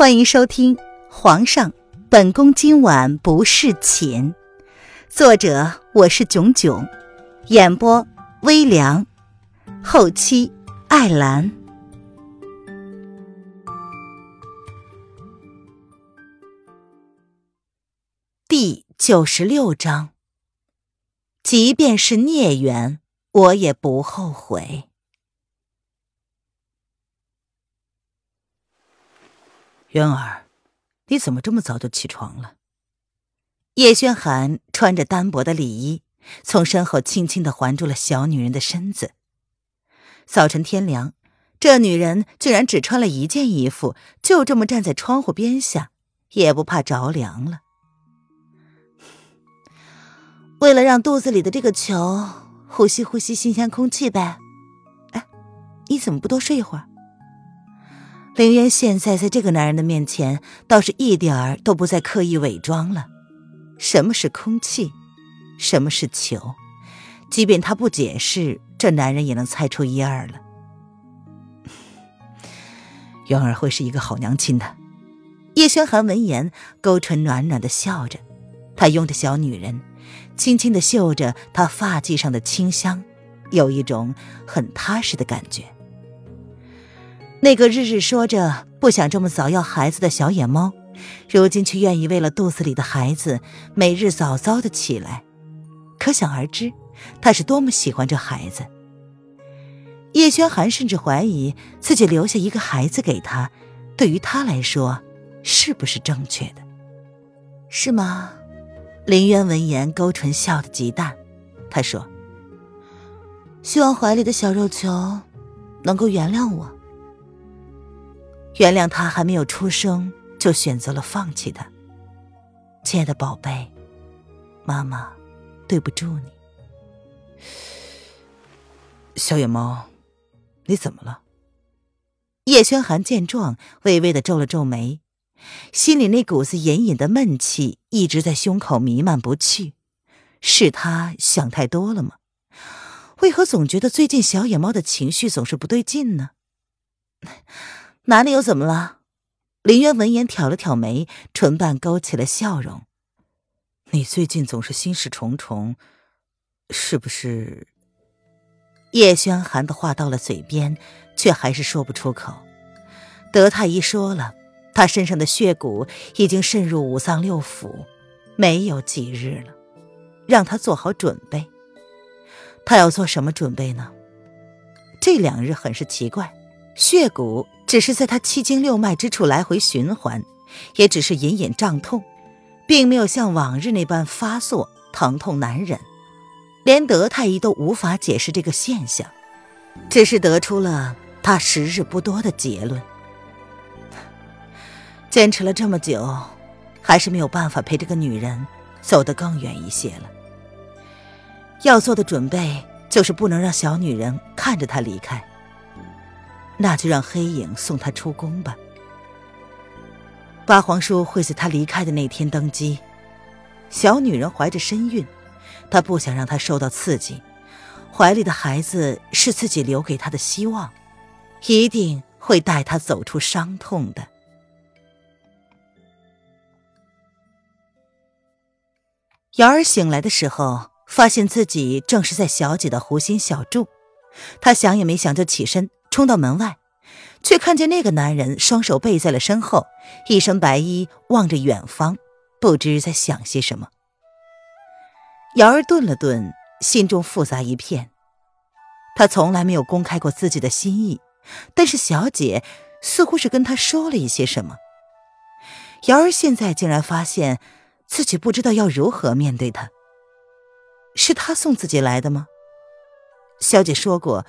欢迎收听《皇上，本宫今晚不侍寝》，作者我是囧囧，演播微凉，后期艾兰。第九十六章，即便是孽缘，我也不后悔。渊儿，你怎么这么早就起床了？叶轩寒穿着单薄的里衣，从身后轻轻的环住了小女人的身子。早晨天凉，这女人居然只穿了一件衣服，就这么站在窗户边下，也不怕着凉了。为了让肚子里的这个球呼吸呼吸新鲜空气呗。哎，你怎么不多睡一会儿？凌渊现在在这个男人的面前，倒是一点儿都不再刻意伪装了。什么是空气？什么是球？即便他不解释，这男人也能猜出一二了。渊儿会是一个好娘亲的。叶轩寒闻言，勾唇暖暖的笑着，他拥着小女人，轻轻的嗅着她发髻上的清香，有一种很踏实的感觉。那个日日说着不想这么早要孩子的小野猫，如今却愿意为了肚子里的孩子每日早早的起来，可想而知，他是多么喜欢这孩子。叶轩寒甚至怀疑自己留下一个孩子给他，对于他来说，是不是正确的？是吗？林渊闻言勾唇笑得极淡，他说：“希望怀里的小肉球能够原谅我。”原谅他还没有出生就选择了放弃他，亲爱的宝贝，妈妈对不住你。小野猫，你怎么了？叶轩寒见状，微微的皱了皱眉，心里那股子隐隐的闷气一直在胸口弥漫不去。是他想太多了吗？为何总觉得最近小野猫的情绪总是不对劲呢？哪里又怎么了？林渊闻言挑了挑眉，唇瓣勾起了笑容。你最近总是心事重重，是不是？叶轩寒的话到了嘴边，却还是说不出口。德太医说了，他身上的血骨已经渗入五脏六腑，没有几日了，让他做好准备。他要做什么准备呢？这两日很是奇怪，血骨。只是在他七经六脉之处来回循环，也只是隐隐胀痛，并没有像往日那般发作，疼痛难忍。连德太医都无法解释这个现象，只是得出了他时日不多的结论。坚持了这么久，还是没有办法陪这个女人走得更远一些了。要做的准备就是不能让小女人看着他离开。那就让黑影送他出宫吧。八皇叔会在他离开的那天登基。小女人怀着身孕，他不想让她受到刺激。怀里的孩子是自己留给她的希望，一定会带她走出伤痛的。瑶儿醒来的时候，发现自己正是在小姐的湖心小筑，她想也没想就起身。冲到门外，却看见那个男人双手背在了身后，一身白衣，望着远方，不知在想些什么。瑶儿顿了顿，心中复杂一片。他从来没有公开过自己的心意，但是小姐似乎是跟他说了一些什么。瑶儿现在竟然发现自己不知道要如何面对他。是他送自己来的吗？小姐说过，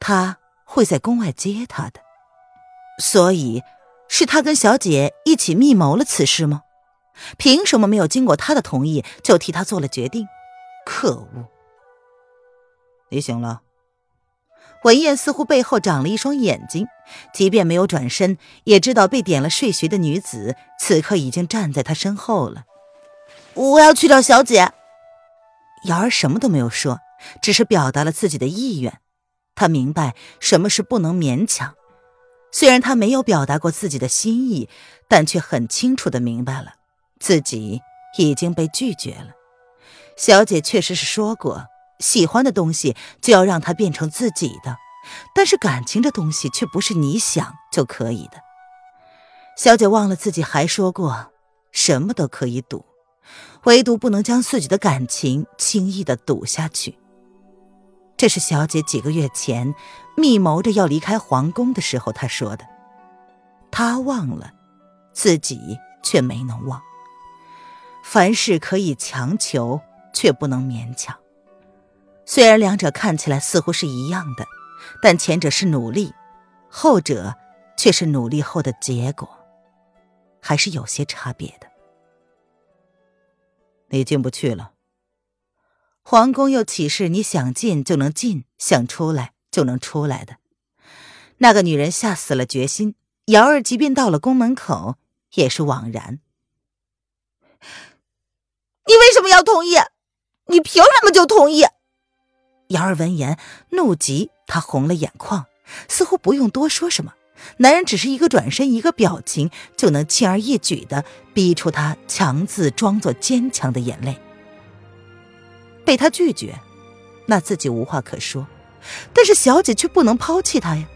他。会在宫外接他的，所以是他跟小姐一起密谋了此事吗？凭什么没有经过他的同意就替他做了决定？可恶！你醒了。文燕似乎背后长了一双眼睛，即便没有转身，也知道被点了睡穴的女子此刻已经站在他身后了。我要去找小姐。瑶儿什么都没有说，只是表达了自己的意愿。他明白什么是不能勉强，虽然他没有表达过自己的心意，但却很清楚的明白了自己已经被拒绝了。小姐确实是说过，喜欢的东西就要让它变成自己的，但是感情这东西却不是你想就可以的。小姐忘了自己还说过，什么都可以赌，唯独不能将自己的感情轻易的赌下去。这是小姐几个月前密谋着要离开皇宫的时候，她说的。她忘了，自己却没能忘。凡事可以强求，却不能勉强。虽然两者看起来似乎是一样的，但前者是努力，后者却是努力后的结果，还是有些差别的。你进不去了。皇宫又岂是你想进就能进，想出来就能出来的？那个女人下死了决心，瑶儿即便到了宫门口，也是枉然。你为什么要同意？你凭什么就同意？瑶儿闻言怒极，她红了眼眶，似乎不用多说什么，男人只是一个转身，一个表情，就能轻而易举的逼出她强自装作坚强的眼泪。被他拒绝，那自己无话可说，但是小姐却不能抛弃他呀。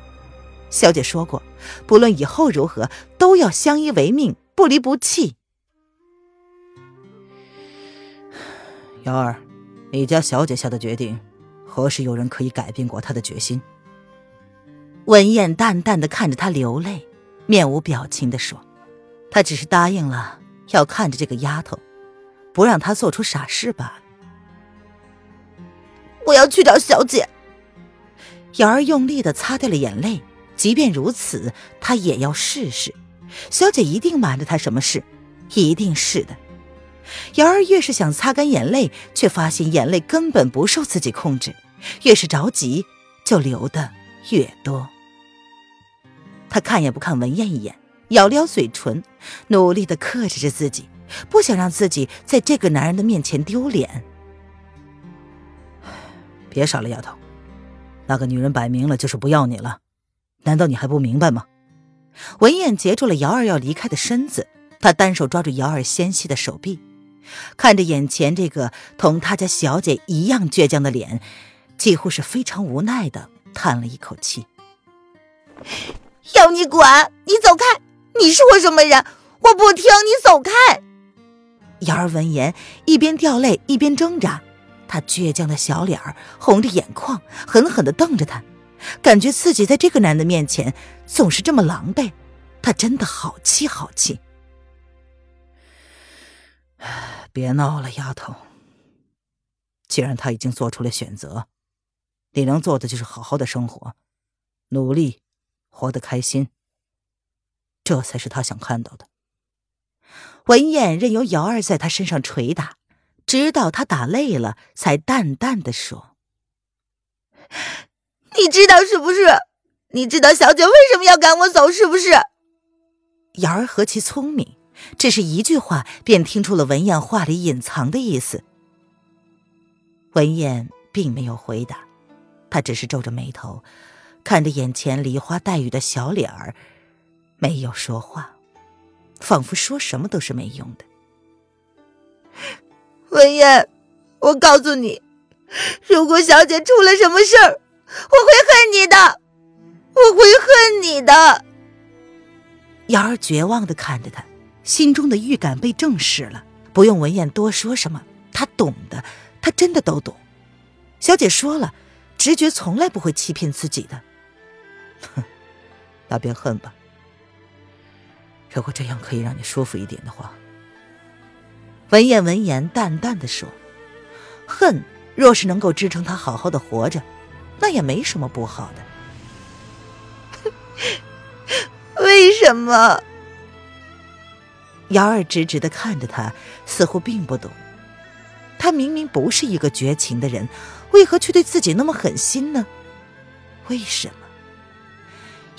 小姐说过，不论以后如何，都要相依为命，不离不弃。瑶儿，你家小姐下的决定，何时有人可以改变过她的决心？文燕淡淡的看着他流泪，面无表情的说：“他只是答应了，要看着这个丫头，不让她做出傻事罢了。”我要去找小姐。瑶儿用力的擦掉了眼泪。即便如此，她也要试试。小姐一定瞒着她什么事，一定是的。瑶儿越是想擦干眼泪，却发现眼泪根本不受自己控制，越是着急，就流的越多。他看也不看文燕一眼，咬了咬嘴唇，努力的克制着自己，不想让自己在这个男人的面前丢脸。别傻了，丫头，那个女人摆明了就是不要你了，难道你还不明白吗？文燕截住了瑶儿要离开的身子，她单手抓住瑶儿纤细的手臂，看着眼前这个同他家小姐一样倔强的脸，几乎是非常无奈的叹了一口气：“要你管，你走开！你是我什么人？我不听，你走开！”瑶儿闻言，一边掉泪一边挣扎。他倔强的小脸儿红着眼眶，狠狠的瞪着他，感觉自己在这个男的面前总是这么狼狈，他真的好气好气。别闹了，丫头。既然他已经做出了选择，你能做的就是好好的生活，努力，活得开心。这才是他想看到的。文燕任由瑶儿在他身上捶打。直到他打累了，才淡淡的说：“你知道是不是？你知道小姐为什么要赶我走是不是？”瑶儿何其聪明，只是一句话便听出了文燕话里隐藏的意思。文燕并没有回答，她只是皱着眉头，看着眼前梨花带雨的小脸儿，没有说话，仿佛说什么都是没用的。文燕，我告诉你，如果小姐出了什么事儿，我会恨你的，我会恨你的。瑶儿绝望的看着他，心中的预感被证实了。不用文燕多说什么，他懂的，他真的都懂。小姐说了，直觉从来不会欺骗自己的。哼，那便恨吧。如果这样可以让你舒服一点的话。文燕闻言，淡淡的说：“恨，若是能够支撑他好好的活着，那也没什么不好的。为什么？”瑶儿直直的看着他，似乎并不懂。他明明不是一个绝情的人，为何却对自己那么狠心呢？为什么？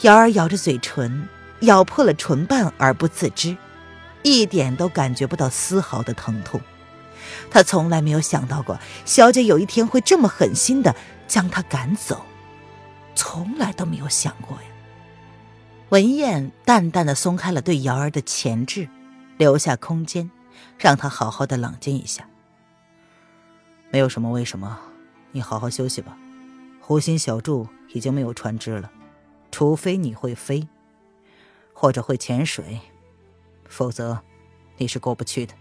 瑶儿咬着嘴唇，咬破了唇瓣而不自知。一点都感觉不到丝毫的疼痛，他从来没有想到过小姐有一天会这么狠心的将他赶走，从来都没有想过呀。文燕淡淡的松开了对瑶儿的钳制，留下空间，让她好好的冷静一下。没有什么为什么，你好好休息吧。湖心小筑已经没有船只了，除非你会飞，或者会潜水，否则你是过不去的。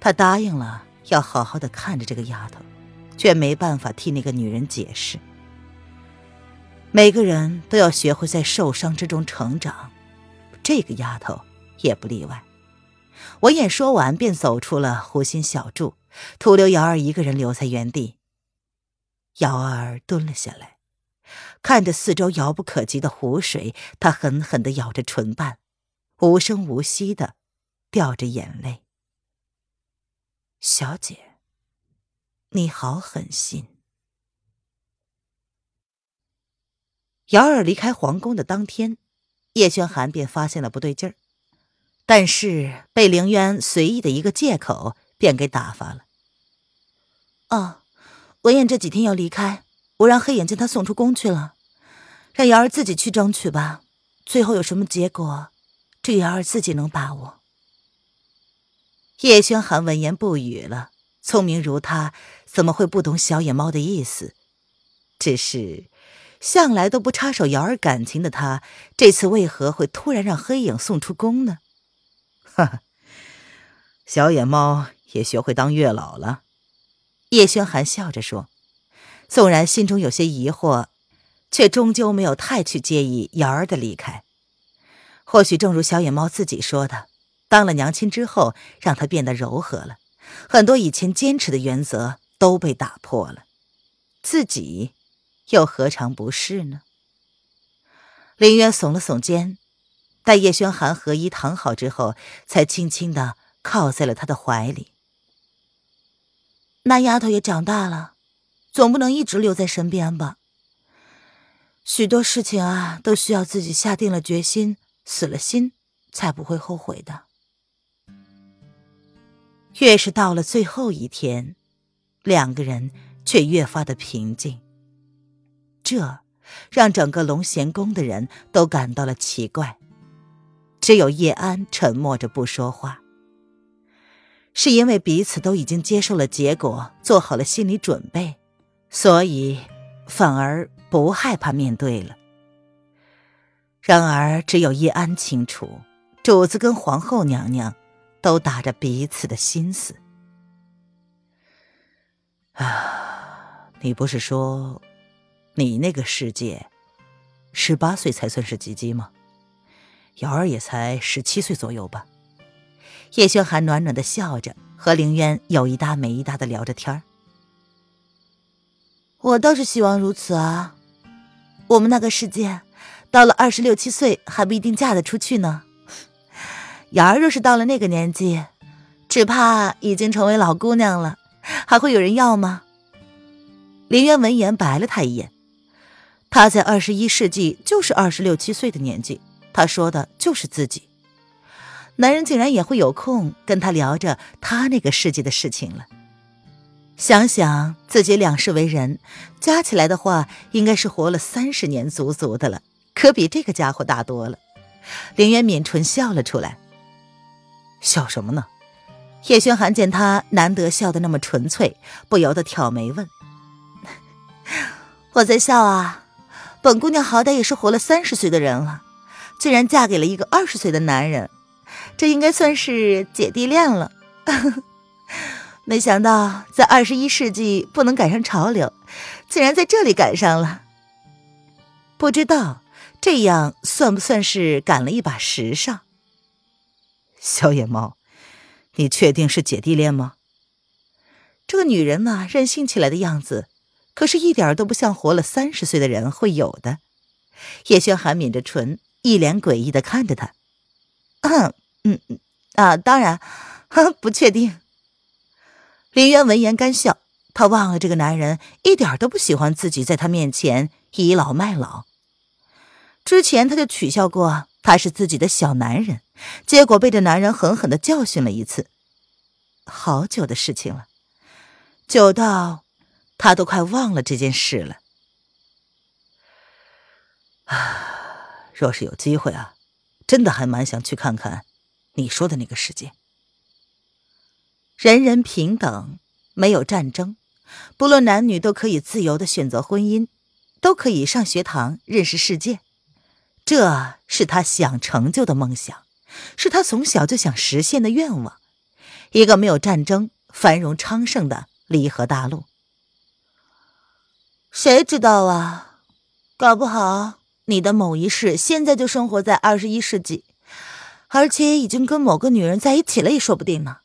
他答应了，要好好的看着这个丫头，却没办法替那个女人解释。每个人都要学会在受伤之中成长，这个丫头也不例外。闻言说完，便走出了湖心小筑，徒留瑶儿一个人留在原地。瑶儿蹲了下来，看着四周遥不可及的湖水，她狠狠地咬着唇瓣，无声无息的掉着眼泪。小姐，你好狠心。瑶儿离开皇宫的当天，叶轩寒便发现了不对劲儿，但是被凌渊随意的一个借口便给打发了。哦，文燕这几天要离开，我让黑眼将她送出宫去了，让瑶儿自己去争取吧。最后有什么结果，这瑶儿自己能把握。叶轩寒闻言不语了，聪明如他，怎么会不懂小野猫的意思？只是。向来都不插手瑶儿感情的他，这次为何会突然让黑影送出宫呢？哈哈，小野猫也学会当月老了。叶轩寒笑着说，纵然心中有些疑惑，却终究没有太去介意瑶儿的离开。或许正如小野猫自己说的，当了娘亲之后，让她变得柔和了，很多以前坚持的原则都被打破了，自己。又何尝不是呢？林渊耸了耸肩，待叶轩寒和衣躺好之后，才轻轻的靠在了他的怀里。那丫头也长大了，总不能一直留在身边吧？许多事情啊，都需要自己下定了决心、死了心，才不会后悔的。越是到了最后一天，两个人却越发的平静。这让整个龙贤宫的人都感到了奇怪，只有叶安沉默着不说话。是因为彼此都已经接受了结果，做好了心理准备，所以反而不害怕面对了。然而，只有叶安清楚，主子跟皇后娘娘都打着彼此的心思。啊，你不是说？你那个世界，十八岁才算是及笄吗？瑶儿也才十七岁左右吧。叶轩寒暖暖的笑着，和凌渊有一搭没一搭的聊着天儿。我倒是希望如此啊。我们那个世界，到了二十六七岁还不一定嫁得出去呢。瑶儿若是到了那个年纪，只怕已经成为老姑娘了，还会有人要吗？林渊闻言白了他一眼。他在二十一世纪就是二十六七岁的年纪，他说的就是自己。男人竟然也会有空跟他聊着他那个世纪的事情了。想想自己两世为人，加起来的话，应该是活了三十年足足的了，可比这个家伙大多了。林渊抿唇笑了出来。笑什么呢？叶轩寒见他难得笑得那么纯粹，不由得挑眉问：“ 我在笑啊。”本姑娘好歹也是活了三十岁的人了，竟然嫁给了一个二十岁的男人，这应该算是姐弟恋了。没想到在二十一世纪不能赶上潮流，竟然在这里赶上了。不知道这样算不算是赶了一把时尚？小野猫，你确定是姐弟恋吗？这个女人嘛，任性起来的样子。可是，一点都不像活了三十岁的人会有的。叶轩寒抿着唇，一脸诡异的看着他。嗯嗯啊，当然，不确定。林渊闻言干笑，他忘了这个男人一点都不喜欢自己在他面前倚老卖老。之前他就取笑过他是自己的小男人，结果被这男人狠狠的教训了一次。好久的事情了，久到。他都快忘了这件事了。啊，若是有机会啊，真的还蛮想去看看你说的那个世界。人人平等，没有战争，不论男女都可以自由的选择婚姻，都可以上学堂认识世界。这是他想成就的梦想，是他从小就想实现的愿望。一个没有战争、繁荣昌盛的离合大陆。谁知道啊？搞不好你的某一世现在就生活在二十一世纪，而且已经跟某个女人在一起了也说不定呢。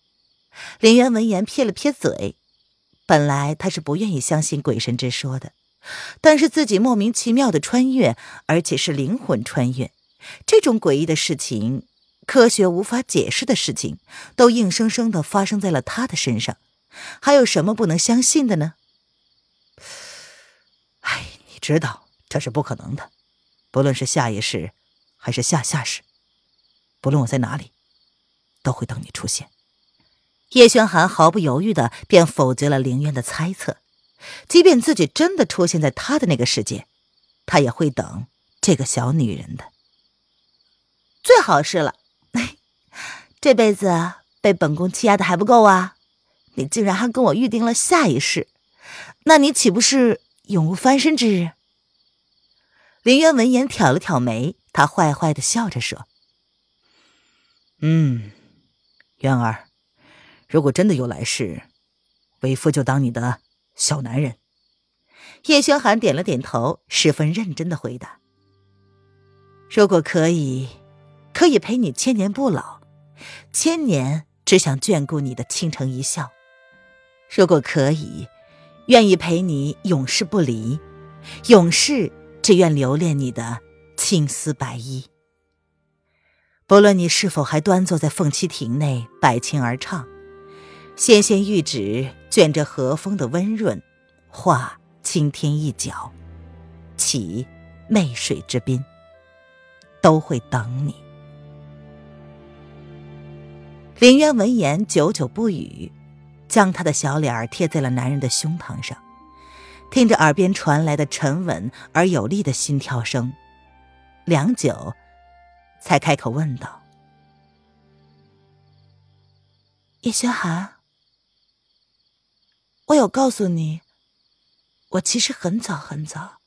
林渊闻言撇了撇嘴，本来他是不愿意相信鬼神之说的，但是自己莫名其妙的穿越，而且是灵魂穿越，这种诡异的事情，科学无法解释的事情，都硬生生的发生在了他的身上，还有什么不能相信的呢？哎，你知道这是不可能的，不论是下一世，还是下下世，不论我在哪里，都会等你出现。叶轩寒毫不犹豫的便否决了凌渊的猜测，即便自己真的出现在他的那个世界，他也会等这个小女人的。最好是了，这辈子被本宫欺压的还不够啊！你竟然还跟我预定了下一世，那你岂不是？永无翻身之日。林渊闻言挑了挑眉，他坏坏的笑着说：“嗯，渊儿，如果真的有来世，为夫就当你的小男人。”叶轩寒点了点头，十分认真的回答：“如果可以，可以陪你千年不老，千年只想眷顾你的倾城一笑。如果可以。”愿意陪你永世不离，永世只愿留恋你的青丝白衣。不论你是否还端坐在凤栖亭内摆琴而唱，纤纤玉指卷着和风的温润，画青天一角，起媚水之滨，都会等你。林渊闻言，久久不语。将他的小脸儿贴在了男人的胸膛上，听着耳边传来的沉稳而有力的心跳声，良久，才开口问道：“叶轩寒，我有告诉你，我其实很早很早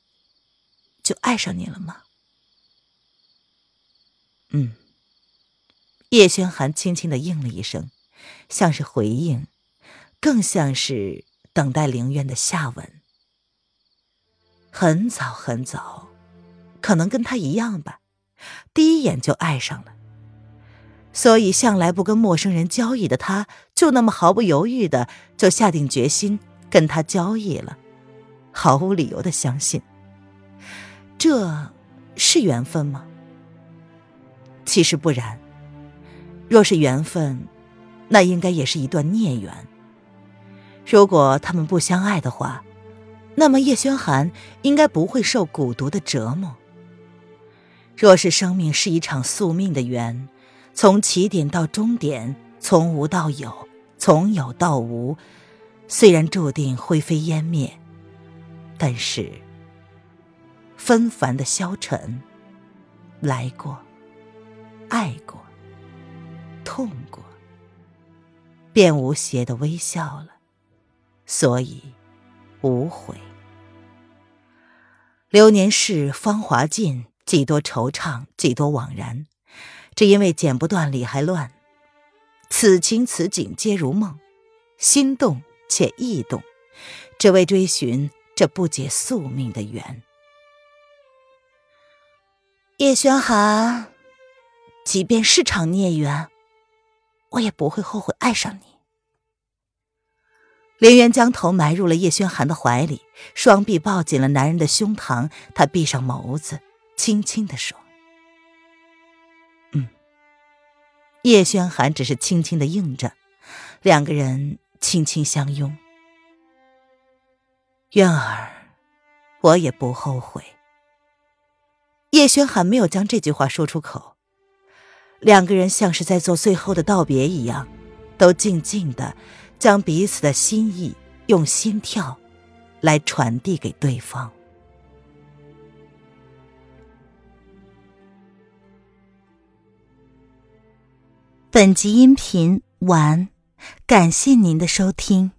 就爱上你了吗？”“嗯。”叶轩寒轻轻的应了一声，像是回应。更像是等待凌渊的下文。很早很早，可能跟他一样吧，第一眼就爱上了。所以向来不跟陌生人交易的他，就那么毫不犹豫的就下定决心跟他交易了，毫无理由的相信。这是缘分吗？其实不然。若是缘分，那应该也是一段孽缘。如果他们不相爱的话，那么叶轩寒应该不会受蛊毒的折磨。若是生命是一场宿命的缘，从起点到终点，从无到有，从有到无，虽然注定灰飞烟灭，但是纷繁的消沉，来过，爱过，痛过，便无邪的微笑了。所以，无悔。流年逝，芳华尽，几多惆怅，几多惘然，只因为剪不断，理还乱。此情此景皆如梦，心动且意动，只为追寻这不解宿命的缘。叶轩寒，即便是场孽缘，我也不会后悔爱上你。林渊将头埋入了叶轩寒的怀里，双臂抱紧了男人的胸膛。他闭上眸子，轻轻的说：“叶轩寒只是轻轻的应着，两个人轻轻相拥。渊儿，我也不后悔。叶轩寒没有将这句话说出口，两个人像是在做最后的道别一样，都静静的。将彼此的心意用心跳来传递给对方。本集音频完，感谢您的收听。